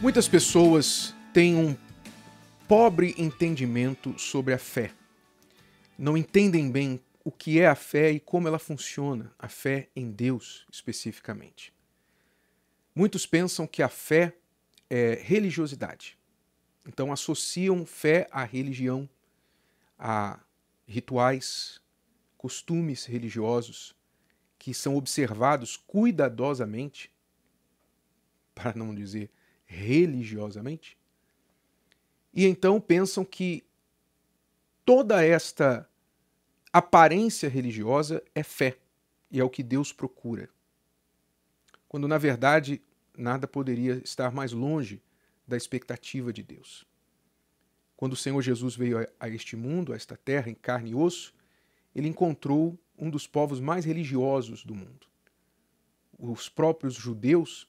Muitas pessoas têm um pobre entendimento sobre a fé. Não entendem bem o que é a fé e como ela funciona, a fé em Deus especificamente. Muitos pensam que a fé é religiosidade. Então associam fé à religião, a rituais, costumes religiosos que são observados cuidadosamente, para não dizer religiosamente, e então pensam que toda esta aparência religiosa é fé e é o que Deus procura. Quando na verdade nada poderia estar mais longe da expectativa de Deus. Quando o Senhor Jesus veio a este mundo, a esta terra, em carne e osso, ele encontrou um dos povos mais religiosos do mundo. Os próprios judeus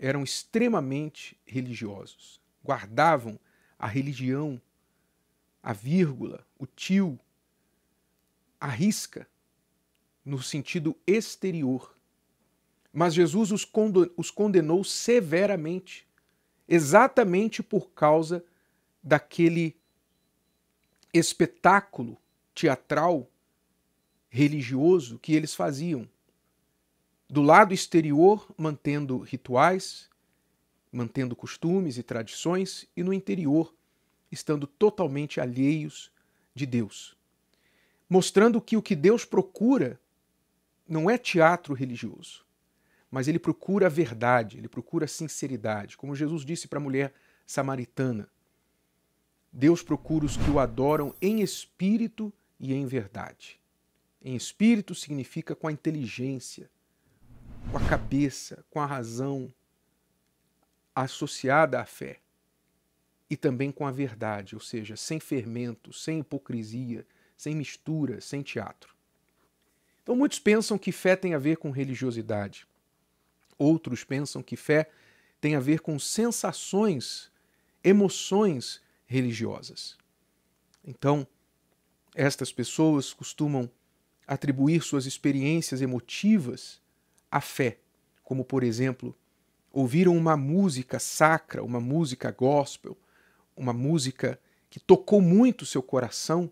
eram extremamente religiosos, guardavam a religião, a vírgula, o tio, a risca, no sentido exterior. Mas Jesus os condenou severamente, exatamente por causa daquele espetáculo teatral religioso que eles faziam. Do lado exterior, mantendo rituais, mantendo costumes e tradições, e no interior, estando totalmente alheios de Deus. Mostrando que o que Deus procura não é teatro religioso, mas ele procura a verdade, ele procura a sinceridade. Como Jesus disse para a mulher samaritana: Deus procura os que o adoram em espírito e em verdade. Em espírito significa com a inteligência, com a cabeça, com a razão associada à fé. E também com a verdade, ou seja, sem fermento, sem hipocrisia, sem mistura, sem teatro. Então muitos pensam que fé tem a ver com religiosidade. Outros pensam que fé tem a ver com sensações, emoções religiosas. Então, estas pessoas costumam atribuir suas experiências emotivas à fé, como, por exemplo, ouviram uma música sacra, uma música gospel, uma música que tocou muito seu coração,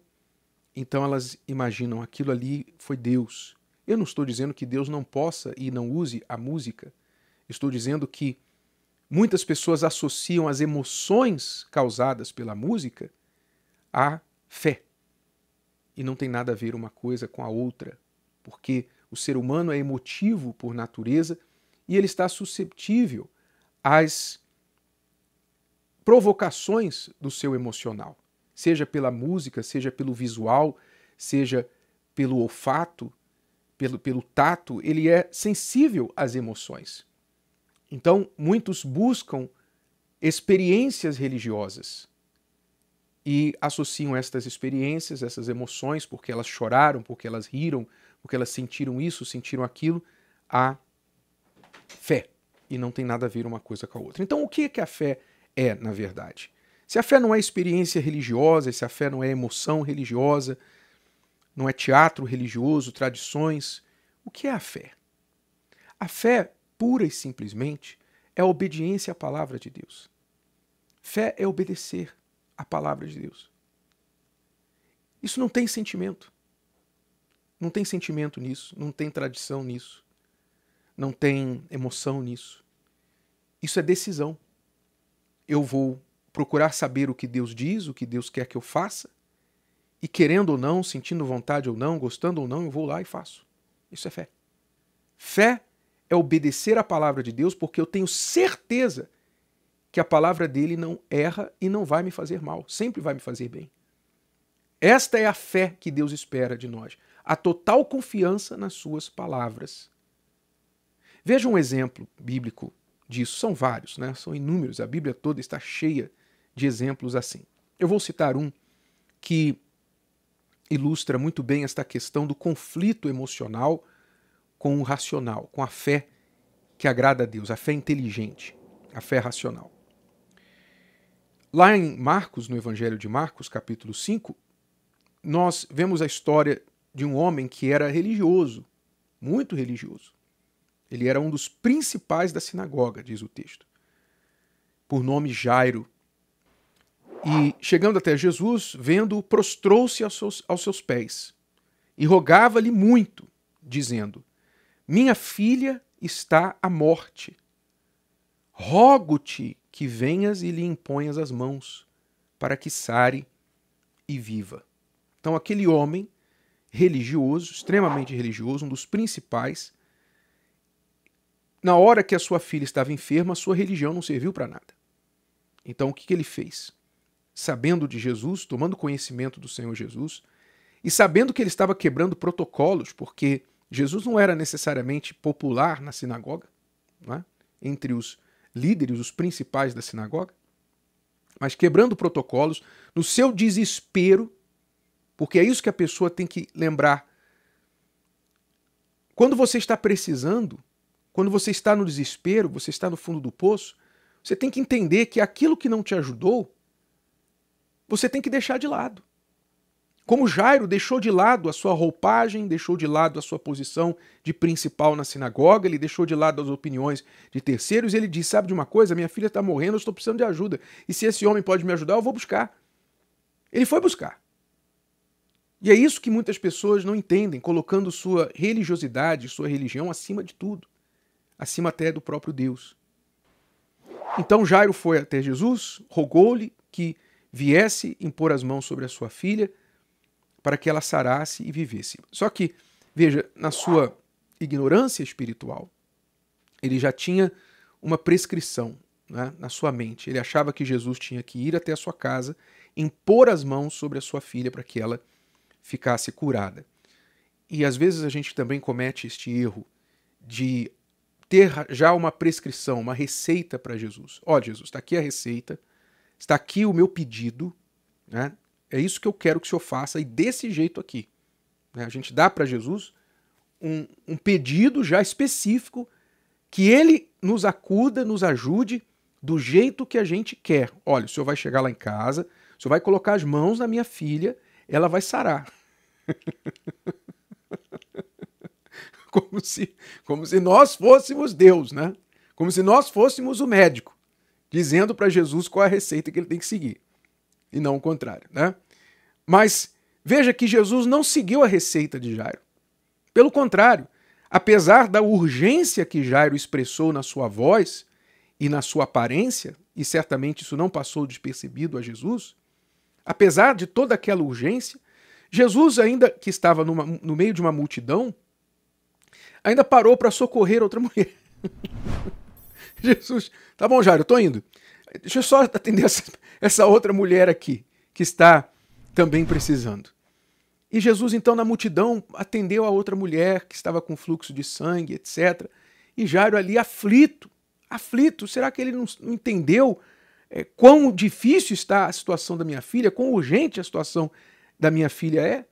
então elas imaginam aquilo ali foi Deus. Eu não estou dizendo que Deus não possa e não use a música. Estou dizendo que muitas pessoas associam as emoções causadas pela música à fé e não tem nada a ver uma coisa com a outra, porque o ser humano é emotivo por natureza e ele está susceptível às provocações do seu emocional, seja pela música, seja pelo visual, seja pelo olfato, pelo, pelo tato, ele é sensível às emoções. Então, muitos buscam experiências religiosas e associam estas experiências, essas emoções, porque elas choraram, porque elas riram, porque elas sentiram isso, sentiram aquilo, a fé. E não tem nada a ver uma coisa com a outra. Então, o que é que a fé é, na verdade? Se a fé não é experiência religiosa, se a fé não é emoção religiosa, não é teatro religioso, tradições, o que é a fé? A fé, pura e simplesmente, é a obediência à palavra de Deus. Fé é obedecer a palavra de Deus. Isso não tem sentimento. Não tem sentimento nisso, não tem tradição nisso, não tem emoção nisso. Isso é decisão. Eu vou procurar saber o que Deus diz, o que Deus quer que eu faça, e querendo ou não, sentindo vontade ou não, gostando ou não, eu vou lá e faço. Isso é fé. Fé é obedecer à palavra de Deus porque eu tenho certeza que a palavra dele não erra e não vai me fazer mal, sempre vai me fazer bem. Esta é a fé que Deus espera de nós, a total confiança nas suas palavras. Veja um exemplo bíblico disso, são vários, né? são inúmeros, a Bíblia toda está cheia de exemplos assim. Eu vou citar um que ilustra muito bem esta questão do conflito emocional com o racional, com a fé que agrada a Deus, a fé inteligente, a fé racional. Lá em Marcos, no Evangelho de Marcos, capítulo 5, nós vemos a história de um homem que era religioso, muito religioso. Ele era um dos principais da sinagoga, diz o texto. por nome Jairo. E, chegando até Jesus, vendo-o, prostrou-se aos seus, aos seus pés e rogava-lhe muito, dizendo: Minha filha está à morte. Rogo-te que venhas e lhe imponhas as mãos, para que sare e viva. Então, aquele homem religioso, extremamente religioso, um dos principais, na hora que a sua filha estava enferma, a sua religião não serviu para nada. Então, o que, que ele fez? Sabendo de Jesus, tomando conhecimento do Senhor Jesus, e sabendo que ele estava quebrando protocolos, porque Jesus não era necessariamente popular na sinagoga, é? entre os líderes, os principais da sinagoga, mas quebrando protocolos, no seu desespero, porque é isso que a pessoa tem que lembrar. Quando você está precisando, quando você está no desespero, você está no fundo do poço, você tem que entender que aquilo que não te ajudou, você tem que deixar de lado. Como Jairo deixou de lado a sua roupagem, deixou de lado a sua posição de principal na sinagoga, ele deixou de lado as opiniões de terceiros, ele disse: Sabe de uma coisa? Minha filha está morrendo, eu estou precisando de ajuda. E se esse homem pode me ajudar, eu vou buscar. Ele foi buscar. E é isso que muitas pessoas não entendem, colocando sua religiosidade, sua religião acima de tudo, acima até do próprio Deus. Então Jairo foi até Jesus, rogou-lhe que viesse impor as mãos sobre a sua filha para que ela sarasse e vivesse. Só que, veja, na sua ignorância espiritual, ele já tinha uma prescrição né, na sua mente. Ele achava que Jesus tinha que ir até a sua casa, impor as mãos sobre a sua filha para que ela ficasse curada. E às vezes a gente também comete este erro de ter já uma prescrição, uma receita para Jesus. Ó, oh, Jesus, está aqui a receita, está aqui o meu pedido, né? É isso que eu quero que o senhor faça e desse jeito aqui. Né? A gente dá para Jesus um, um pedido já específico que ele nos acuda, nos ajude do jeito que a gente quer. Olha, o senhor vai chegar lá em casa, o senhor vai colocar as mãos na minha filha, ela vai sarar. como se, como se nós fôssemos Deus, né? Como se nós fôssemos o médico, dizendo para Jesus qual é a receita que ele tem que seguir e não o contrário, né? Mas veja que Jesus não seguiu a receita de Jairo. Pelo contrário, apesar da urgência que Jairo expressou na sua voz e na sua aparência, e certamente isso não passou despercebido a Jesus, apesar de toda aquela urgência, Jesus, ainda que estava numa, no meio de uma multidão, ainda parou para socorrer outra mulher. Jesus, tá bom, Jairo, tô indo. Deixa eu só atender essa, essa outra mulher aqui, que está também precisando. E Jesus, então, na multidão, atendeu a outra mulher que estava com fluxo de sangue, etc. E Jairo ali aflito, aflito. Será que ele não, não entendeu é, quão difícil está a situação da minha filha, quão urgente a situação da minha filha é?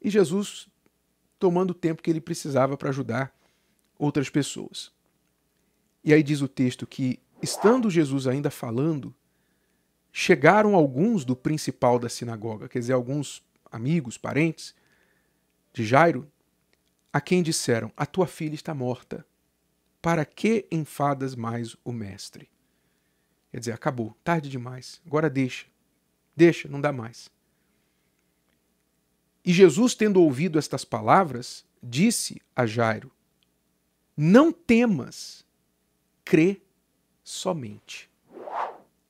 E Jesus tomando o tempo que ele precisava para ajudar outras pessoas. E aí diz o texto que Estando Jesus ainda falando, chegaram alguns do principal da sinagoga, quer dizer, alguns amigos, parentes de Jairo, a quem disseram: A tua filha está morta. Para que enfadas mais o mestre? Quer dizer, acabou, tarde demais, agora deixa, deixa, não dá mais. E Jesus, tendo ouvido estas palavras, disse a Jairo: Não temas, crê somente.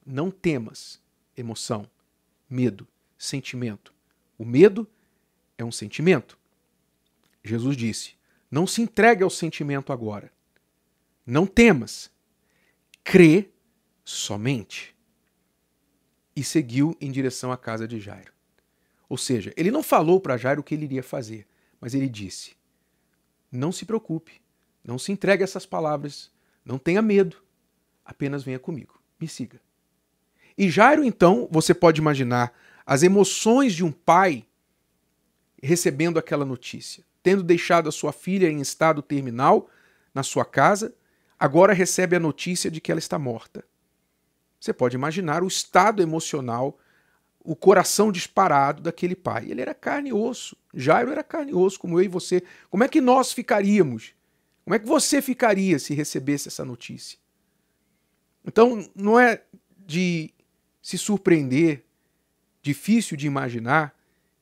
Não temas emoção, medo, sentimento. O medo é um sentimento. Jesus disse: Não se entregue ao sentimento agora. Não temas. Crê somente. E seguiu em direção à casa de Jairo. Ou seja, ele não falou para Jairo o que ele iria fazer, mas ele disse: Não se preocupe, não se entregue a essas palavras, não tenha medo, apenas venha comigo, me siga. E Jairo, então, você pode imaginar as emoções de um pai recebendo aquela notícia, tendo deixado a sua filha em estado terminal na sua casa, agora recebe a notícia de que ela está morta. Você pode imaginar o estado emocional, o coração disparado daquele pai. Ele era carne e osso. Jairo era carne e osso, como eu e você. Como é que nós ficaríamos? Como é que você ficaria se recebesse essa notícia? Então, não é de se surpreender, difícil de imaginar,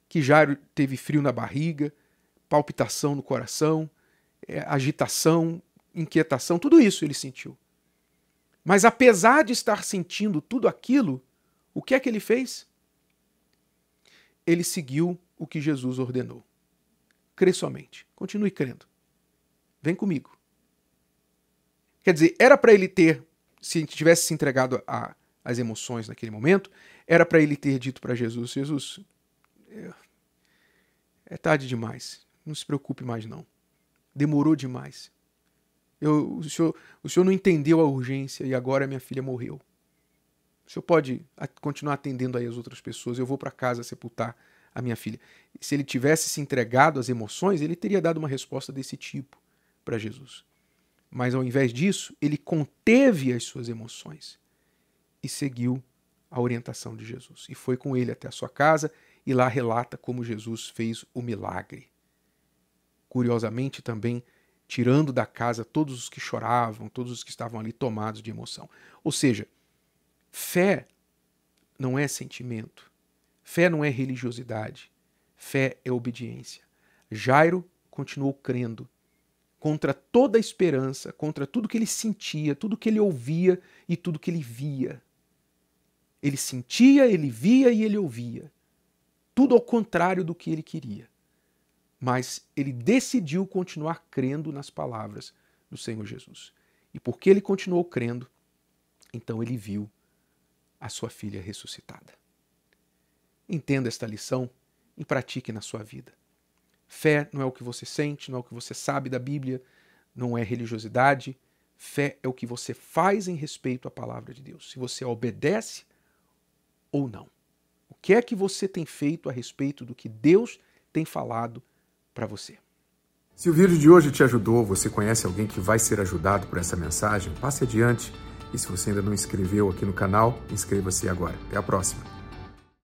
que Jairo teve frio na barriga, palpitação no coração, é, agitação, inquietação, tudo isso ele sentiu. Mas apesar de estar sentindo tudo aquilo, o que é que ele fez? Ele seguiu o que Jesus ordenou. Crê somente. Continue crendo. Vem comigo. Quer dizer, era para ele ter, se tivesse se entregado às emoções naquele momento, era para ele ter dito para Jesus: Jesus, é, é tarde demais. Não se preocupe mais, não. Demorou demais. Eu, o, senhor, o senhor não entendeu a urgência e agora minha filha morreu. O senhor pode continuar atendendo aí as outras pessoas. Eu vou para casa sepultar a minha filha. Se ele tivesse se entregado às emoções, ele teria dado uma resposta desse tipo para Jesus. Mas ao invés disso, ele conteve as suas emoções e seguiu a orientação de Jesus. E foi com ele até a sua casa e lá relata como Jesus fez o milagre. Curiosamente também tirando da casa todos os que choravam, todos os que estavam ali tomados de emoção. Ou seja, fé não é sentimento, fé não é religiosidade, fé é obediência. Jairo continuou crendo contra toda a esperança, contra tudo que ele sentia, tudo que ele ouvia e tudo que ele via. Ele sentia, ele via e ele ouvia. Tudo ao contrário do que ele queria mas ele decidiu continuar crendo nas palavras do Senhor Jesus. E porque ele continuou crendo, então ele viu a sua filha ressuscitada. Entenda esta lição e pratique na sua vida. Fé não é o que você sente, não é o que você sabe da Bíblia, não é religiosidade. Fé é o que você faz em respeito à palavra de Deus. Se você obedece ou não. O que é que você tem feito a respeito do que Deus tem falado para você. Se o vídeo de hoje te ajudou, você conhece alguém que vai ser ajudado por essa mensagem, passe adiante. E se você ainda não inscreveu aqui no canal, inscreva-se agora. Até a próxima.